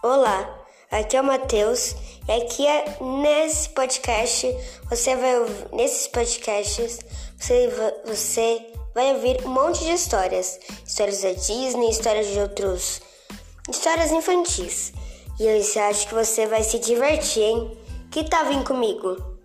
Olá, aqui é o Matheus e aqui é nesse podcast você vai ouvir, nesses podcasts você, você vai ouvir um monte de histórias, histórias da Disney, histórias de outros, histórias infantis. E eu acho que você vai se divertir, hein? Que tal vindo comigo?